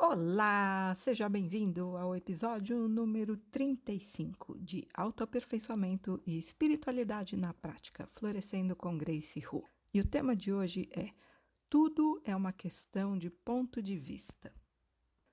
Olá, seja bem-vindo ao episódio número 35 de Autoaperfeiçoamento e Espiritualidade na Prática, Florescendo com Grace Hu. E o tema de hoje é Tudo é uma questão de ponto de vista.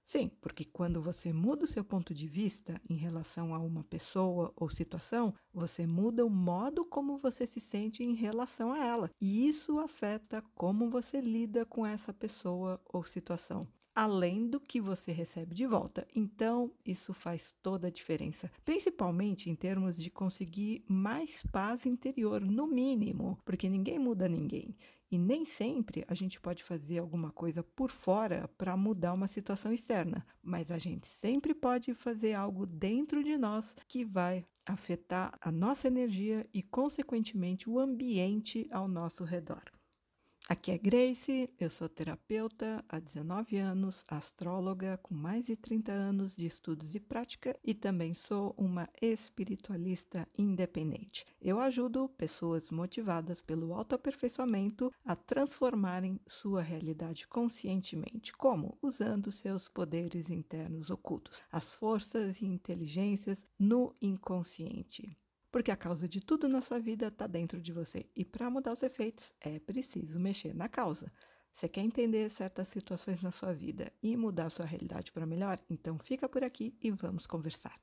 Sim, porque quando você muda o seu ponto de vista em relação a uma pessoa ou situação, você muda o modo como você se sente em relação a ela. E isso afeta como você lida com essa pessoa ou situação além do que você recebe de volta. Então, isso faz toda a diferença, principalmente em termos de conseguir mais paz interior, no mínimo, porque ninguém muda ninguém. E nem sempre a gente pode fazer alguma coisa por fora para mudar uma situação externa, mas a gente sempre pode fazer algo dentro de nós que vai afetar a nossa energia e, consequentemente, o ambiente ao nosso redor. Aqui é Grace, eu sou terapeuta há 19 anos, astróloga com mais de 30 anos de estudos e prática e também sou uma espiritualista independente. Eu ajudo pessoas motivadas pelo autoaperfeiçoamento a transformarem sua realidade conscientemente. Como? Usando seus poderes internos ocultos, as forças e inteligências no inconsciente porque a causa de tudo na sua vida está dentro de você. E para mudar os efeitos, é preciso mexer na causa. Você quer entender certas situações na sua vida e mudar sua realidade para melhor? Então fica por aqui e vamos conversar.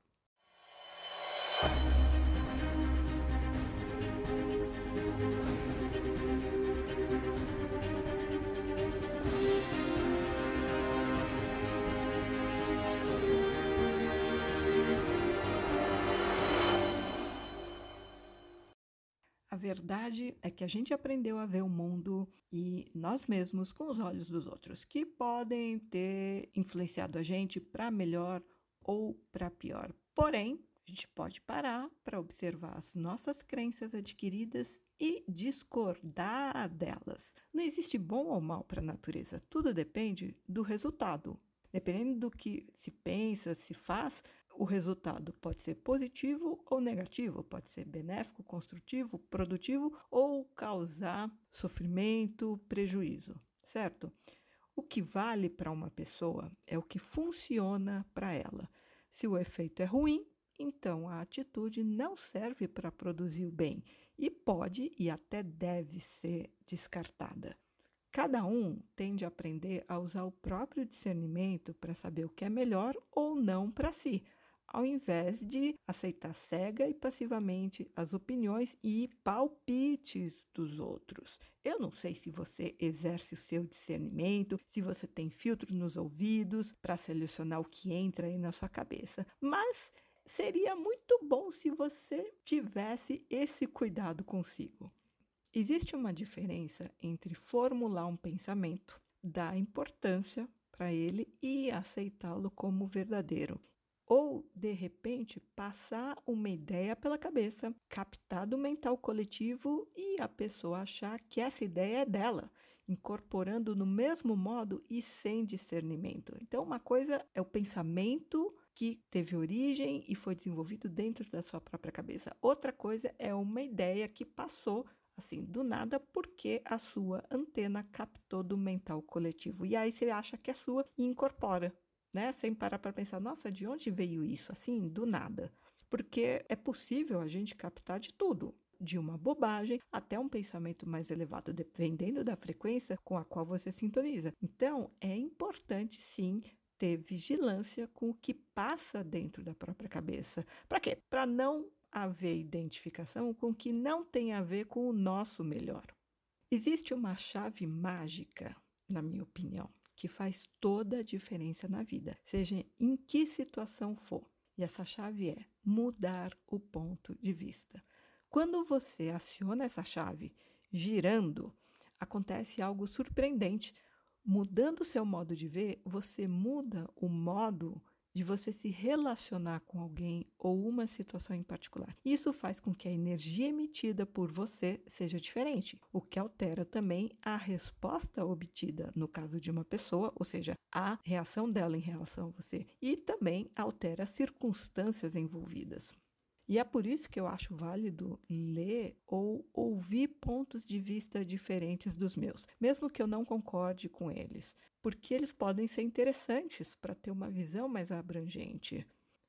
Verdade é que a gente aprendeu a ver o mundo e nós mesmos com os olhos dos outros, que podem ter influenciado a gente para melhor ou para pior. Porém, a gente pode parar para observar as nossas crenças adquiridas e discordar delas. Não existe bom ou mal para a natureza, tudo depende do resultado. Dependendo do que se pensa, se faz, o resultado pode ser positivo ou negativo, pode ser benéfico, construtivo, produtivo ou causar sofrimento, prejuízo, certo? O que vale para uma pessoa é o que funciona para ela. Se o efeito é ruim, então a atitude não serve para produzir o bem e pode e até deve ser descartada. Cada um tende a aprender a usar o próprio discernimento para saber o que é melhor ou não para si ao invés de aceitar cega e passivamente as opiniões e palpites dos outros. Eu não sei se você exerce o seu discernimento, se você tem filtro nos ouvidos para selecionar o que entra aí na sua cabeça, mas seria muito bom se você tivesse esse cuidado consigo. Existe uma diferença entre formular um pensamento, dar importância para ele e aceitá-lo como verdadeiro ou, de repente, passar uma ideia pela cabeça, captar do mental coletivo e a pessoa achar que essa ideia é dela, incorporando no mesmo modo e sem discernimento. Então, uma coisa é o pensamento que teve origem e foi desenvolvido dentro da sua própria cabeça. Outra coisa é uma ideia que passou assim do nada porque a sua antena captou do mental coletivo. E aí você acha que é sua e incorpora né? Sem parar para pensar, nossa, de onde veio isso? Assim, do nada. Porque é possível a gente captar de tudo, de uma bobagem até um pensamento mais elevado, dependendo da frequência com a qual você sintoniza. Então, é importante sim ter vigilância com o que passa dentro da própria cabeça. Para quê? Para não haver identificação com o que não tem a ver com o nosso melhor. Existe uma chave mágica, na minha opinião, que faz toda a diferença na vida, seja em que situação for. E essa chave é mudar o ponto de vista. Quando você aciona essa chave girando, acontece algo surpreendente. Mudando seu modo de ver, você muda o modo de você se relacionar com alguém ou uma situação em particular. Isso faz com que a energia emitida por você seja diferente, o que altera também a resposta obtida no caso de uma pessoa, ou seja, a reação dela em relação a você, e também altera as circunstâncias envolvidas. E é por isso que eu acho válido ler ou ouvir pontos de vista diferentes dos meus, mesmo que eu não concorde com eles, porque eles podem ser interessantes para ter uma visão mais abrangente.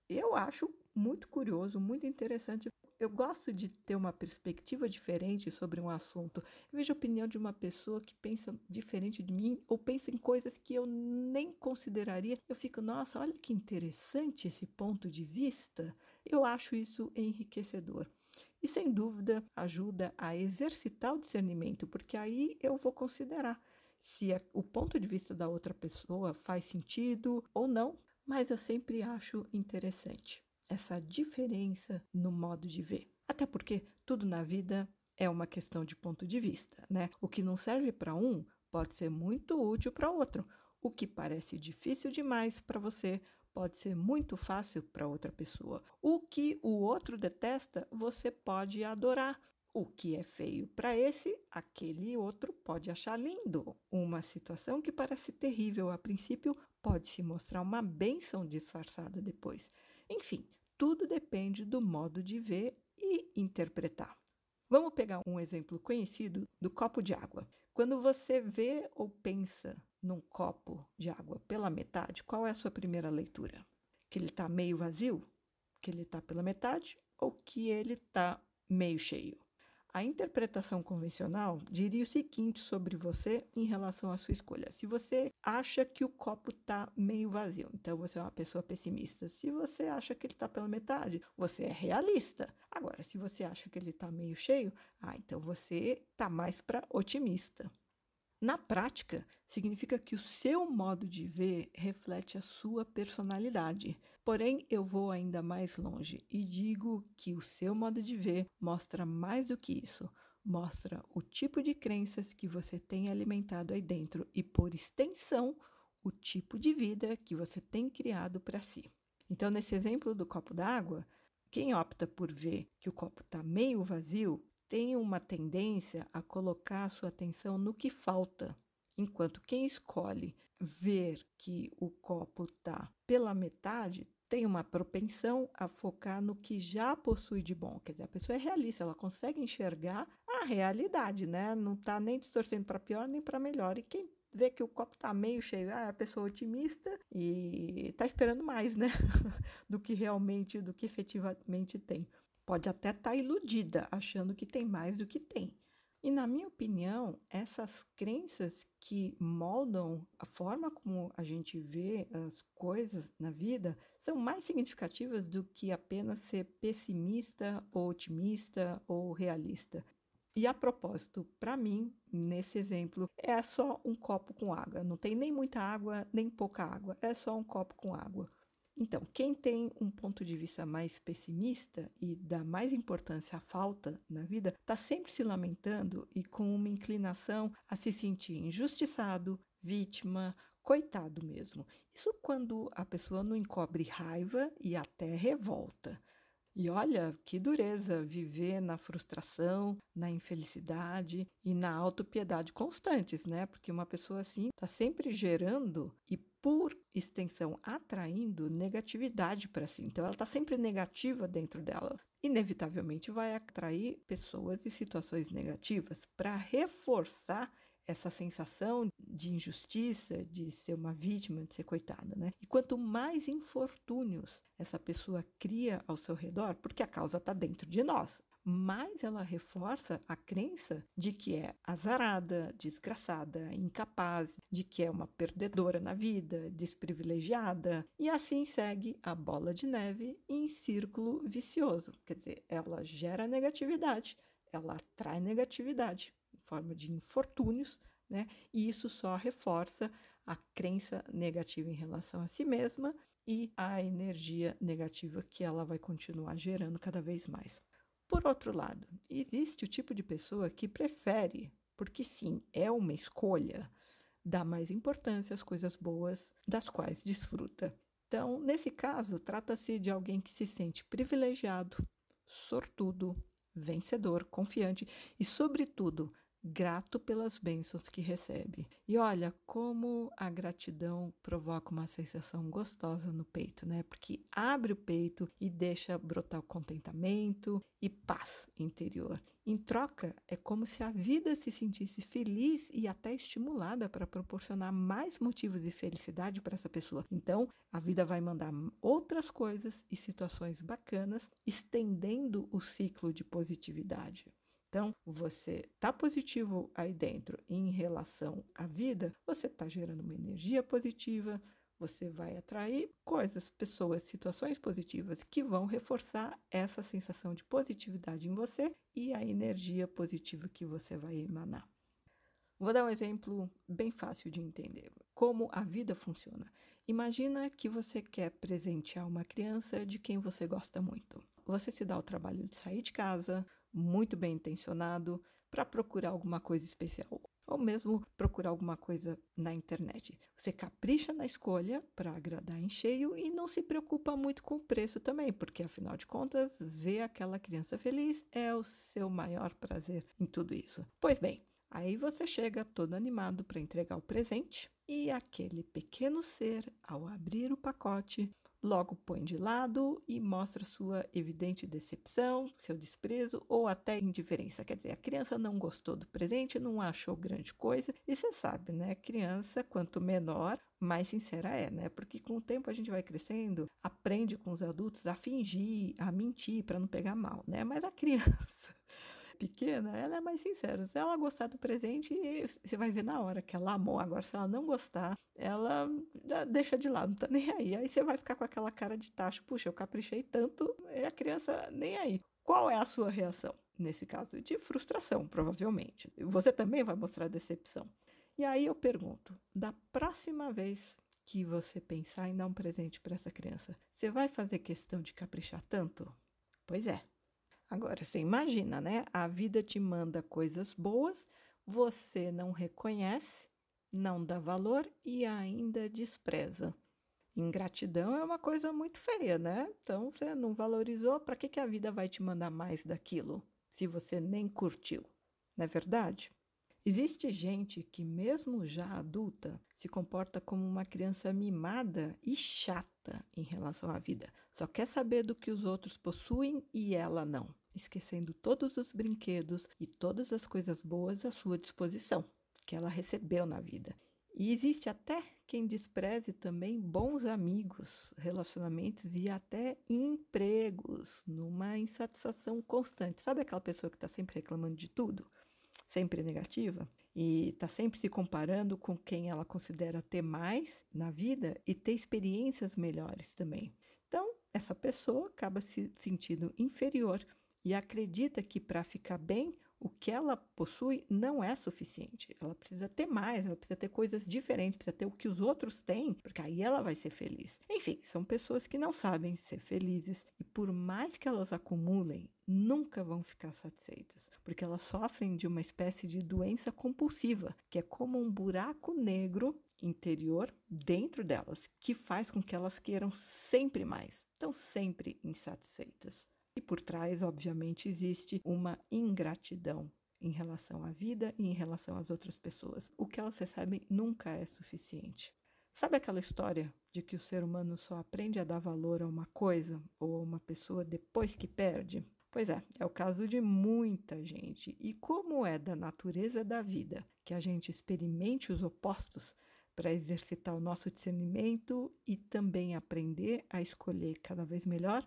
Eu acho muito curioso, muito interessante. Eu gosto de ter uma perspectiva diferente sobre um assunto. Eu vejo a opinião de uma pessoa que pensa diferente de mim ou pensa em coisas que eu nem consideraria. Eu fico, nossa, olha que interessante esse ponto de vista. Eu acho isso enriquecedor. E sem dúvida ajuda a exercitar o discernimento, porque aí eu vou considerar se o ponto de vista da outra pessoa faz sentido ou não, mas eu sempre acho interessante essa diferença no modo de ver. Até porque tudo na vida é uma questão de ponto de vista, né? O que não serve para um pode ser muito útil para outro. O que parece difícil demais para você pode ser muito fácil para outra pessoa. O que o outro detesta, você pode adorar. O que é feio para esse, aquele outro pode achar lindo. Uma situação que parece terrível a princípio pode se mostrar uma bênção disfarçada depois. Enfim, tudo depende do modo de ver e interpretar. Vamos pegar um exemplo conhecido do copo de água. Quando você vê ou pensa num copo de água pela metade, qual é a sua primeira leitura? Que ele está meio vazio? Que ele está pela metade? Ou que ele está meio cheio? A interpretação convencional diria o seguinte sobre você em relação à sua escolha. Se você acha que o copo está meio vazio, então você é uma pessoa pessimista. Se você acha que ele está pela metade, você é realista. Agora, se você acha que ele está meio cheio, ah, então você está mais para otimista. Na prática, significa que o seu modo de ver reflete a sua personalidade. Porém, eu vou ainda mais longe e digo que o seu modo de ver mostra mais do que isso. Mostra o tipo de crenças que você tem alimentado aí dentro e, por extensão, o tipo de vida que você tem criado para si. Então, nesse exemplo do copo d'água, quem opta por ver que o copo está meio vazio tem uma tendência a colocar a sua atenção no que falta, enquanto quem escolhe ver que o copo está pela metade tem uma propensão a focar no que já possui de bom. Quer dizer, a pessoa é realista, ela consegue enxergar a realidade, né? Não está nem distorcendo para pior nem para melhor. E quem vê que o copo está meio cheio, ah, é a pessoa otimista e está esperando mais, né? do que realmente, do que efetivamente tem pode até estar tá iludida, achando que tem mais do que tem. E, na minha opinião, essas crenças que moldam a forma como a gente vê as coisas na vida são mais significativas do que apenas ser pessimista ou otimista ou realista. E a propósito, para mim, nesse exemplo, é só um copo com água. Não tem nem muita água, nem pouca água. É só um copo com água. Então, quem tem um ponto de vista mais pessimista e dá mais importância à falta na vida, está sempre se lamentando e com uma inclinação a se sentir injustiçado, vítima, coitado mesmo. Isso quando a pessoa não encobre raiva e até revolta. E olha que dureza viver na frustração, na infelicidade e na autopiedade constantes, né? Porque uma pessoa assim está sempre gerando e, por extensão, atraindo negatividade para si. Então, ela está sempre negativa dentro dela. Inevitavelmente vai atrair pessoas e situações negativas para reforçar essa sensação de injustiça, de ser uma vítima, de ser coitada, né? E quanto mais infortúnios essa pessoa cria ao seu redor, porque a causa está dentro de nós, mais ela reforça a crença de que é azarada, desgraçada, incapaz, de que é uma perdedora na vida, desprivilegiada, e assim segue a bola de neve em círculo vicioso. Quer dizer, ela gera negatividade, ela atrai negatividade forma de infortúnios, né? E isso só reforça a crença negativa em relação a si mesma e a energia negativa que ela vai continuar gerando cada vez mais. Por outro lado, existe o tipo de pessoa que prefere, porque sim, é uma escolha, dar mais importância às coisas boas das quais desfruta. Então, nesse caso, trata-se de alguém que se sente privilegiado, sortudo, vencedor, confiante e, sobretudo, grato pelas bênçãos que recebe. E olha como a gratidão provoca uma sensação gostosa no peito, né? Porque abre o peito e deixa brotar o contentamento e paz interior. Em troca, é como se a vida se sentisse feliz e até estimulada para proporcionar mais motivos de felicidade para essa pessoa. Então, a vida vai mandar outras coisas e situações bacanas, estendendo o ciclo de positividade. Então, você está positivo aí dentro em relação à vida, você está gerando uma energia positiva, você vai atrair coisas, pessoas, situações positivas que vão reforçar essa sensação de positividade em você e a energia positiva que você vai emanar. Vou dar um exemplo bem fácil de entender. Como a vida funciona. Imagina que você quer presentear uma criança de quem você gosta muito. Você se dá o trabalho de sair de casa, muito bem intencionado para procurar alguma coisa especial ou mesmo procurar alguma coisa na internet. Você capricha na escolha para agradar em cheio e não se preocupa muito com o preço também, porque afinal de contas, ver aquela criança feliz é o seu maior prazer em tudo isso. Pois bem, aí você chega todo animado para entregar o presente e aquele pequeno ser, ao abrir o pacote, logo põe de lado e mostra sua evidente decepção, seu desprezo ou até indiferença. Quer dizer, a criança não gostou do presente, não achou grande coisa. E você sabe, né? Criança, quanto menor, mais sincera é, né? Porque com o tempo a gente vai crescendo, aprende com os adultos a fingir, a mentir para não pegar mal, né? Mas a criança pequena, ela é mais sincera. Se ela gostar do presente, você vai ver na hora que ela amou. Agora, se ela não gostar, ela deixa de lado, não tá nem aí. Aí você vai ficar com aquela cara de tacho, puxa, eu caprichei tanto, e a criança nem aí. Qual é a sua reação nesse caso? De frustração, provavelmente. Você também vai mostrar decepção. E aí eu pergunto, da próxima vez que você pensar em dar um presente para essa criança, você vai fazer questão de caprichar tanto? Pois é, Agora, você imagina, né? A vida te manda coisas boas, você não reconhece, não dá valor e ainda despreza. Ingratidão é uma coisa muito feia, né? Então, você não valorizou, para que, que a vida vai te mandar mais daquilo, se você nem curtiu? Não é verdade? Existe gente que, mesmo já adulta, se comporta como uma criança mimada e chata em relação à vida. Só quer saber do que os outros possuem e ela não esquecendo todos os brinquedos e todas as coisas boas à sua disposição que ela recebeu na vida. E existe até quem despreze também bons amigos, relacionamentos e até empregos, numa insatisfação constante. Sabe aquela pessoa que está sempre reclamando de tudo? Sempre negativa? E está sempre se comparando com quem ela considera ter mais na vida e ter experiências melhores também. Então, essa pessoa acaba se sentindo inferior e acredita que para ficar bem, o que ela possui não é suficiente. Ela precisa ter mais, ela precisa ter coisas diferentes, precisa ter o que os outros têm, porque aí ela vai ser feliz. Enfim, são pessoas que não sabem ser felizes e por mais que elas acumulem, nunca vão ficar satisfeitas, porque elas sofrem de uma espécie de doença compulsiva, que é como um buraco negro interior dentro delas, que faz com que elas queiram sempre mais, estão sempre insatisfeitas. E por trás, obviamente, existe uma ingratidão em relação à vida e em relação às outras pessoas. O que elas recebem nunca é suficiente. Sabe aquela história de que o ser humano só aprende a dar valor a uma coisa ou a uma pessoa depois que perde? Pois é, é o caso de muita gente. E como é da natureza da vida que a gente experimente os opostos para exercitar o nosso discernimento e também aprender a escolher cada vez melhor,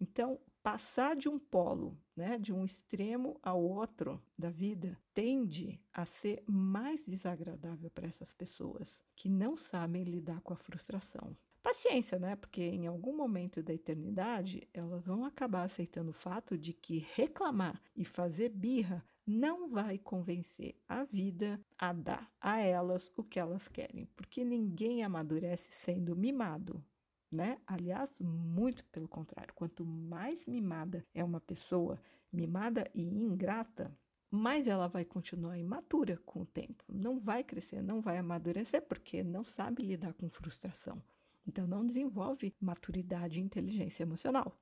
então passar de um polo, né, de um extremo ao outro da vida, tende a ser mais desagradável para essas pessoas que não sabem lidar com a frustração. Paciência, né? Porque em algum momento da eternidade elas vão acabar aceitando o fato de que reclamar e fazer birra não vai convencer a vida a dar a elas o que elas querem, porque ninguém amadurece sendo mimado né? Aliás, muito pelo contrário, quanto mais mimada é uma pessoa, mimada e ingrata, mais ela vai continuar imatura com o tempo. Não vai crescer, não vai amadurecer, porque não sabe lidar com frustração. Então, não desenvolve maturidade e inteligência emocional.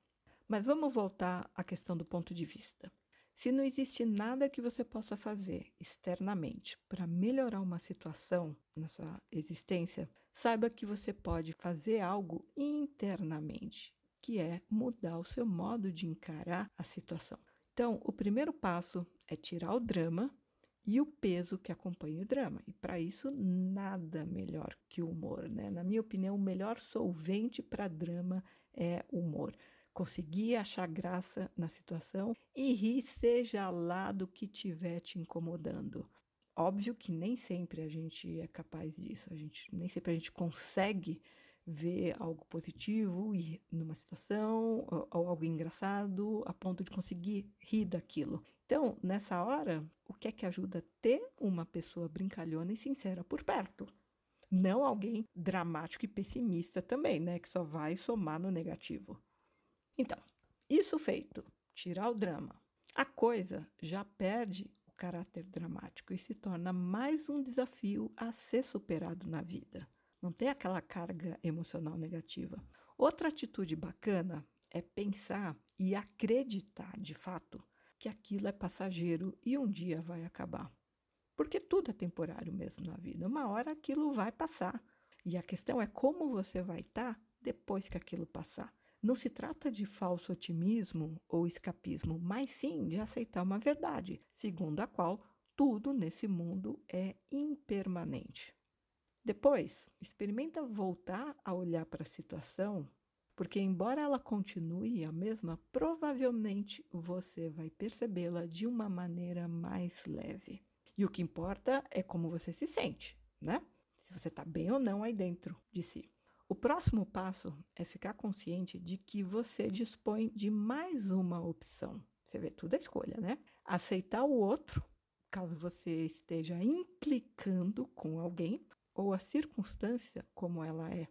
Mas vamos voltar à questão do ponto de vista. Se não existe nada que você possa fazer externamente para melhorar uma situação na sua existência, saiba que você pode fazer algo internamente, que é mudar o seu modo de encarar a situação. Então, o primeiro passo é tirar o drama e o peso que acompanha o drama. E para isso, nada melhor que o humor, né? Na minha opinião, o melhor solvente para drama é o humor conseguir achar graça na situação e rir, seja lá do que estiver te incomodando. Óbvio que nem sempre a gente é capaz disso, a gente nem sempre a gente consegue ver algo positivo e numa situação ou, ou algo engraçado a ponto de conseguir rir daquilo. Então, nessa hora, o que é que ajuda ter uma pessoa brincalhona e sincera por perto? Não alguém dramático e pessimista também, né, que só vai somar no negativo. Então, isso feito, tirar o drama, a coisa já perde caráter dramático e se torna mais um desafio a ser superado na vida. Não tem aquela carga emocional negativa. Outra atitude bacana é pensar e acreditar de fato que aquilo é passageiro e um dia vai acabar. Porque tudo é temporário mesmo na vida. Uma hora aquilo vai passar. E a questão é como você vai estar depois que aquilo passar. Não se trata de falso otimismo ou escapismo, mas sim de aceitar uma verdade, segundo a qual tudo nesse mundo é impermanente. Depois, experimenta voltar a olhar para a situação, porque, embora ela continue a mesma, provavelmente você vai percebê-la de uma maneira mais leve. E o que importa é como você se sente, né? Se você está bem ou não aí dentro de si. O próximo passo é ficar consciente de que você dispõe de mais uma opção. Você vê tudo a escolha, né? Aceitar o outro, caso você esteja implicando com alguém, ou a circunstância como ela é.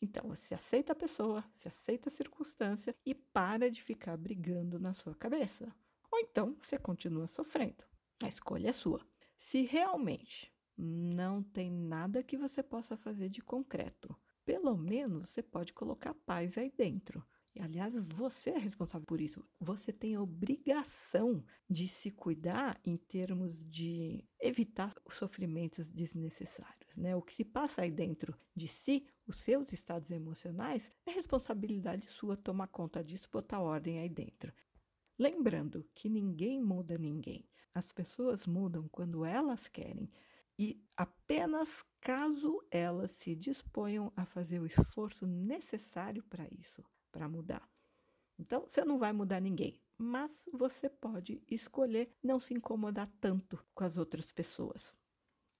Então, você aceita a pessoa, se aceita a circunstância e para de ficar brigando na sua cabeça. Ou então você continua sofrendo. A escolha é sua. Se realmente não tem nada que você possa fazer de concreto pelo menos você pode colocar paz aí dentro. E, aliás, você é responsável por isso. Você tem a obrigação de se cuidar em termos de evitar sofrimentos desnecessários. Né? O que se passa aí dentro de si, os seus estados emocionais, é responsabilidade sua tomar conta disso, botar ordem aí dentro. Lembrando que ninguém muda ninguém. As pessoas mudam quando elas querem e apenas caso elas se disponham a fazer o esforço necessário para isso, para mudar. Então, você não vai mudar ninguém, mas você pode escolher não se incomodar tanto com as outras pessoas.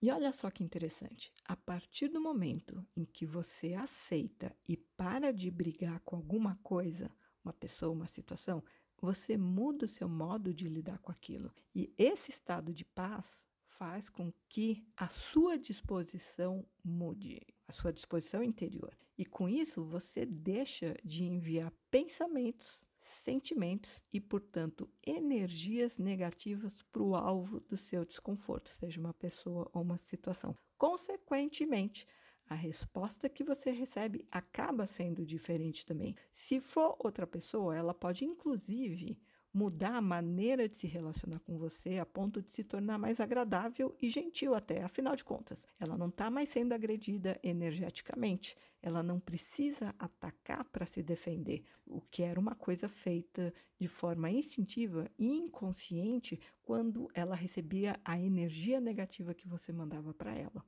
E olha só que interessante, a partir do momento em que você aceita e para de brigar com alguma coisa, uma pessoa, uma situação, você muda o seu modo de lidar com aquilo. E esse estado de paz faz com que a sua disposição mude, a sua disposição interior. E com isso você deixa de enviar pensamentos, sentimentos e, portanto, energias negativas para o alvo do seu desconforto, seja uma pessoa ou uma situação. Consequentemente, a resposta que você recebe acaba sendo diferente também. Se for outra pessoa, ela pode inclusive mudar a maneira de se relacionar com você a ponto de se tornar mais agradável e gentil até. Afinal de contas, ela não está mais sendo agredida energeticamente. Ela não precisa atacar para se defender, o que era uma coisa feita de forma instintiva e inconsciente quando ela recebia a energia negativa que você mandava para ela.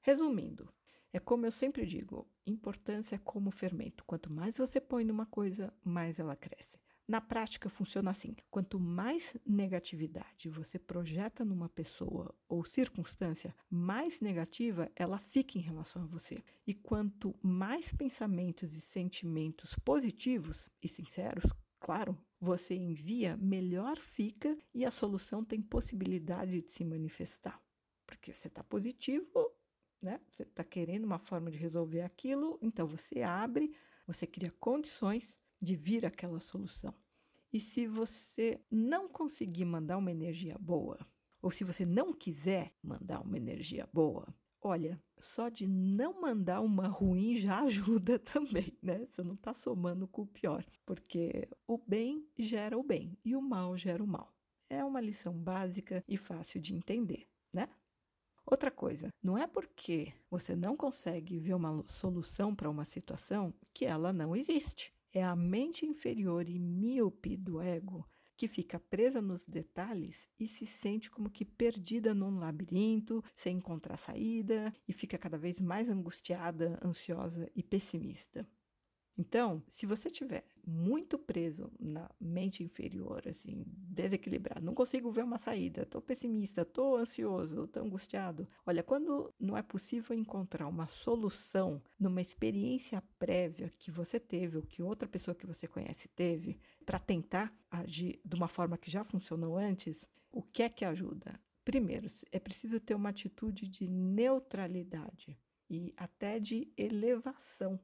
Resumindo, é como eu sempre digo: importância é como fermento. Quanto mais você põe numa coisa, mais ela cresce. Na prática, funciona assim: quanto mais negatividade você projeta numa pessoa ou circunstância, mais negativa ela fica em relação a você. E quanto mais pensamentos e sentimentos positivos e sinceros, claro, você envia, melhor fica e a solução tem possibilidade de se manifestar. Porque você está positivo, né? Você está querendo uma forma de resolver aquilo, então você abre, você cria condições de vir aquela solução. E se você não conseguir mandar uma energia boa, ou se você não quiser mandar uma energia boa, olha, só de não mandar uma ruim já ajuda também, né? Você não está somando com o pior, porque o bem gera o bem e o mal gera o mal. é uma lição básica e fácil de entender, né? Outra coisa, não é porque você não consegue ver uma solução para uma situação que ela não existe. É a mente inferior e míope do ego que fica presa nos detalhes e se sente como que perdida num labirinto, sem encontrar saída e fica cada vez mais angustiada, ansiosa e pessimista. Então, se você tiver muito preso na mente inferior, assim, desequilibrado, não consigo ver uma saída, estou pessimista, estou ansioso, estou angustiado. Olha, quando não é possível encontrar uma solução numa experiência prévia que você teve ou que outra pessoa que você conhece teve, para tentar agir de uma forma que já funcionou antes, o que é que ajuda? Primeiro, é preciso ter uma atitude de neutralidade e até de elevação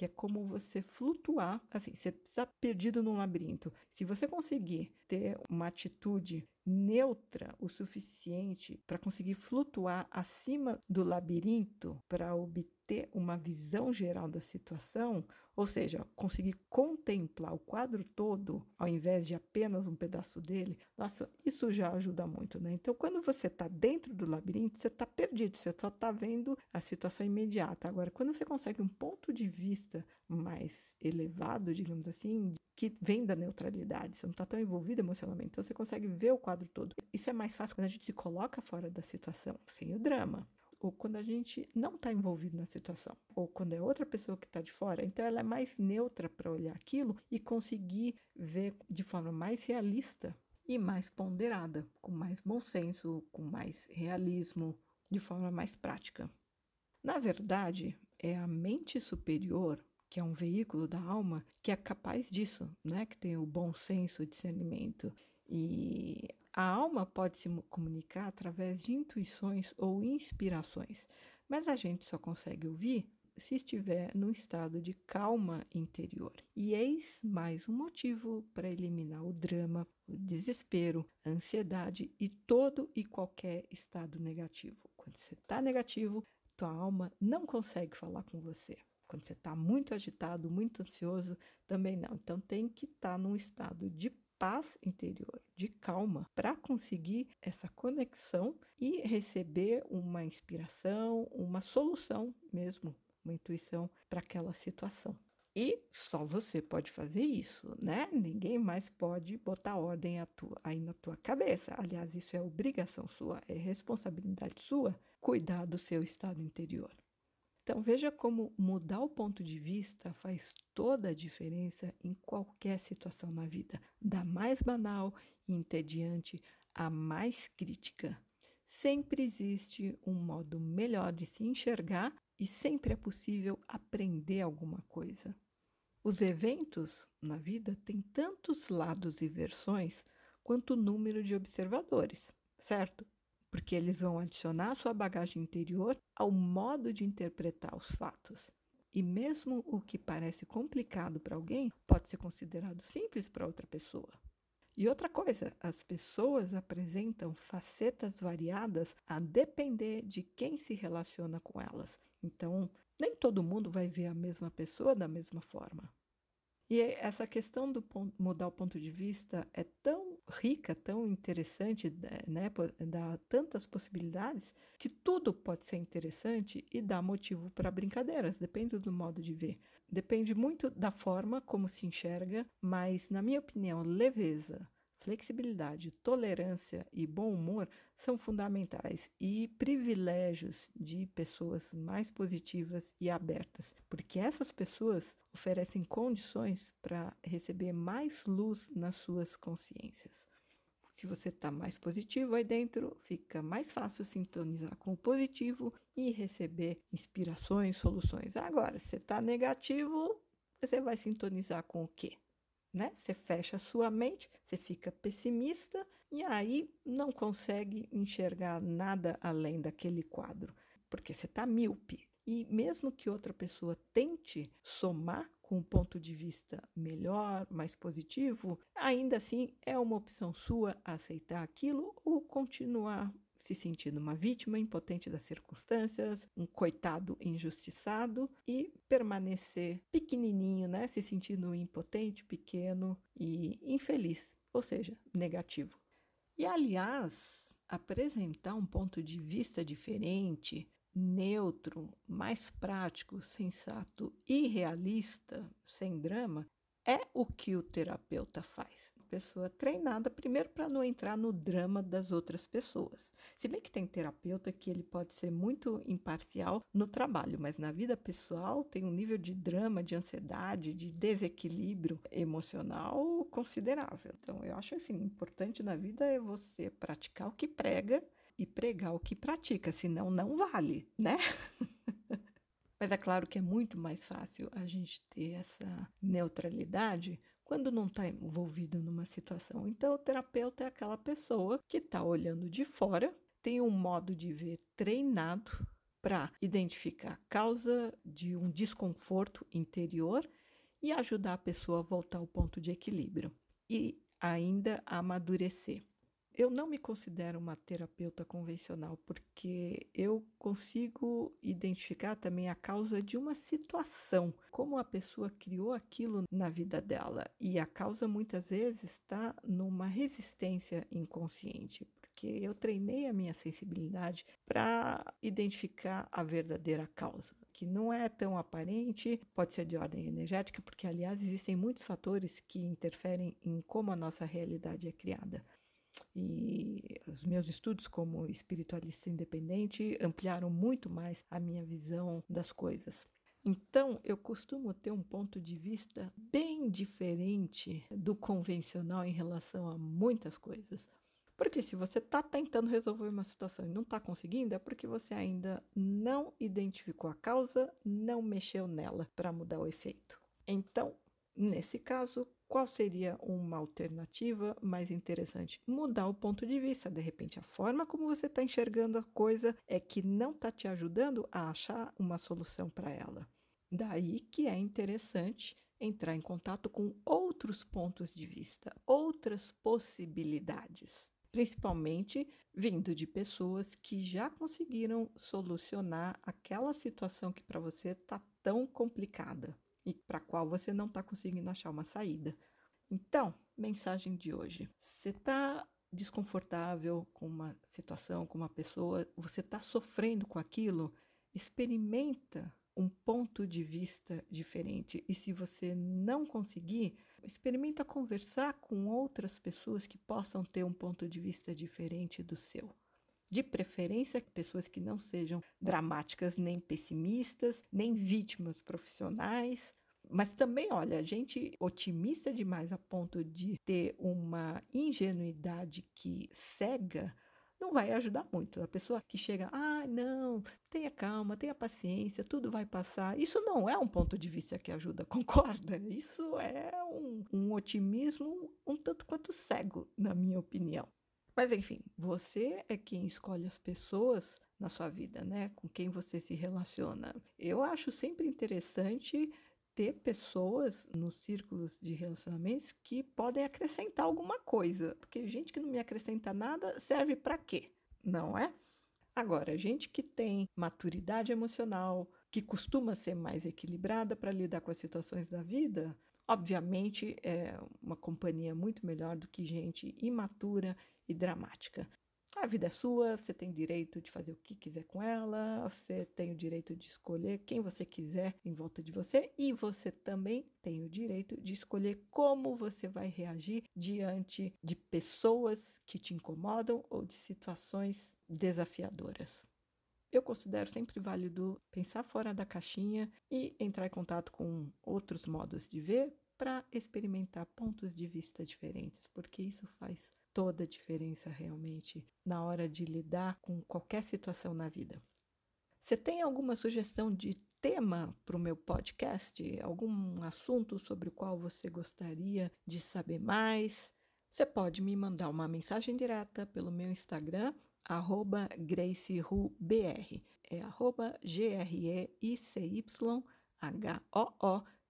que é como você flutuar, assim, você está perdido num labirinto. Se você conseguir ter uma atitude neutra o suficiente para conseguir flutuar acima do labirinto para obter uma visão geral da situação, ou seja, conseguir contemplar o quadro todo ao invés de apenas um pedaço dele, nossa, isso já ajuda muito, né? Então, quando você está dentro do labirinto, você está perdido, você só está vendo a situação imediata. Agora, quando você consegue um ponto de vista mais elevado, digamos assim, que vem da neutralidade, você não está tão envolvido emocionalmente, então você consegue ver o quadro todo. Isso é mais fácil quando a gente se coloca fora da situação, sem o drama ou quando a gente não está envolvido na situação, ou quando é outra pessoa que está de fora. Então, ela é mais neutra para olhar aquilo e conseguir ver de forma mais realista e mais ponderada, com mais bom senso, com mais realismo, de forma mais prática. Na verdade, é a mente superior, que é um veículo da alma, que é capaz disso, né? Que tem o bom senso, o discernimento. E a alma pode se comunicar através de intuições ou inspirações, mas a gente só consegue ouvir se estiver num estado de calma interior. E eis mais um motivo para eliminar o drama, o desespero, a ansiedade e todo e qualquer estado negativo. Quando você está negativo, tua alma não consegue falar com você. Quando você está muito agitado, muito ansioso, também não. Então tem que estar tá num estado de paz interior, de calma, para conseguir essa conexão e receber uma inspiração, uma solução mesmo, uma intuição para aquela situação. E só você pode fazer isso, né? Ninguém mais pode botar ordem tua, aí na tua cabeça. Aliás, isso é obrigação sua, é responsabilidade sua cuidar do seu estado interior. Então veja como mudar o ponto de vista faz toda a diferença em qualquer situação na vida, da mais banal e entediante à mais crítica. Sempre existe um modo melhor de se enxergar e sempre é possível aprender alguma coisa. Os eventos na vida têm tantos lados e versões quanto o número de observadores, certo? Porque eles vão adicionar sua bagagem interior ao modo de interpretar os fatos. E mesmo o que parece complicado para alguém pode ser considerado simples para outra pessoa. E outra coisa, as pessoas apresentam facetas variadas a depender de quem se relaciona com elas. Então, nem todo mundo vai ver a mesma pessoa da mesma forma. E essa questão do ponto, mudar o ponto de vista é tão rica, tão interessante, né? Dá tantas possibilidades que tudo pode ser interessante e dá motivo para brincadeiras, depende do modo de ver. Depende muito da forma como se enxerga, mas, na minha opinião, leveza Flexibilidade, tolerância e bom humor são fundamentais e privilégios de pessoas mais positivas e abertas, porque essas pessoas oferecem condições para receber mais luz nas suas consciências. Se você está mais positivo aí dentro, fica mais fácil sintonizar com o positivo e receber inspirações, soluções. Agora, se você está negativo, você vai sintonizar com o quê? Né? Você fecha a sua mente, você fica pessimista e aí não consegue enxergar nada além daquele quadro, porque você está míope. E mesmo que outra pessoa tente somar com um ponto de vista melhor, mais positivo, ainda assim é uma opção sua aceitar aquilo ou continuar se sentindo uma vítima impotente das circunstâncias, um coitado injustiçado e permanecer pequenininho, né, se sentindo impotente, pequeno e infeliz, ou seja, negativo. E, aliás, apresentar um ponto de vista diferente, neutro, mais prático, sensato e realista, sem drama, é o que o terapeuta faz. Pessoa treinada, primeiro, para não entrar no drama das outras pessoas. Se bem que tem terapeuta que ele pode ser muito imparcial no trabalho, mas na vida pessoal tem um nível de drama, de ansiedade, de desequilíbrio emocional considerável. Então, eu acho assim: importante na vida é você praticar o que prega e pregar o que pratica, senão não vale, né? Mas é claro que é muito mais fácil a gente ter essa neutralidade quando não está envolvido numa situação. Então, o terapeuta é aquela pessoa que está olhando de fora, tem um modo de ver treinado para identificar a causa de um desconforto interior e ajudar a pessoa a voltar ao ponto de equilíbrio e ainda amadurecer. Eu não me considero uma terapeuta convencional, porque eu consigo identificar também a causa de uma situação, como a pessoa criou aquilo na vida dela. E a causa muitas vezes está numa resistência inconsciente, porque eu treinei a minha sensibilidade para identificar a verdadeira causa, que não é tão aparente, pode ser de ordem energética, porque aliás existem muitos fatores que interferem em como a nossa realidade é criada. E os meus estudos como espiritualista independente ampliaram muito mais a minha visão das coisas. Então, eu costumo ter um ponto de vista bem diferente do convencional em relação a muitas coisas. Porque se você está tentando resolver uma situação e não está conseguindo, é porque você ainda não identificou a causa, não mexeu nela para mudar o efeito. Então, nesse caso, qual seria uma alternativa mais interessante? Mudar o ponto de vista. De repente, a forma como você está enxergando a coisa é que não está te ajudando a achar uma solução para ela. Daí que é interessante entrar em contato com outros pontos de vista, outras possibilidades, principalmente vindo de pessoas que já conseguiram solucionar aquela situação que para você está tão complicada e para a qual você não está conseguindo achar uma saída. Então, mensagem de hoje: você está desconfortável com uma situação, com uma pessoa, você está sofrendo com aquilo, experimenta um ponto de vista diferente. E se você não conseguir, experimenta conversar com outras pessoas que possam ter um ponto de vista diferente do seu. De preferência, pessoas que não sejam dramáticas, nem pessimistas, nem vítimas profissionais. Mas também, olha, a gente otimista demais a ponto de ter uma ingenuidade que cega não vai ajudar muito. A pessoa que chega, ah, não, tenha calma, tenha paciência, tudo vai passar. Isso não é um ponto de vista que ajuda, concorda? Isso é um, um otimismo um tanto quanto cego, na minha opinião. Mas enfim, você é quem escolhe as pessoas na sua vida, né? Com quem você se relaciona. Eu acho sempre interessante ter pessoas nos círculos de relacionamentos que podem acrescentar alguma coisa, porque gente que não me acrescenta nada serve para quê? Não é? Agora, gente que tem maturidade emocional, que costuma ser mais equilibrada para lidar com as situações da vida, obviamente é uma companhia muito melhor do que gente imatura e dramática. A vida é sua, você tem direito de fazer o que quiser com ela, você tem o direito de escolher quem você quiser em volta de você e você também tem o direito de escolher como você vai reagir diante de pessoas que te incomodam ou de situações desafiadoras. Eu considero sempre válido pensar fora da caixinha e entrar em contato com outros modos de ver para experimentar pontos de vista diferentes, porque isso faz toda a diferença realmente na hora de lidar com qualquer situação na vida. Você tem alguma sugestão de tema para o meu podcast? Algum assunto sobre o qual você gostaria de saber mais? Você pode me mandar uma mensagem direta pelo meu Instagram, arroba GraceRuBR. É arroba G-R-E-I-C-Y-H-O-O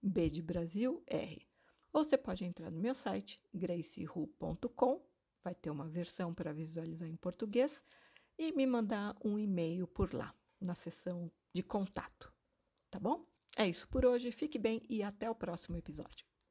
B de Brasil R. Ou você pode entrar no meu site, gracehu.com, vai ter uma versão para visualizar em português, e me mandar um e-mail por lá, na seção de contato. Tá bom? É isso por hoje, fique bem e até o próximo episódio.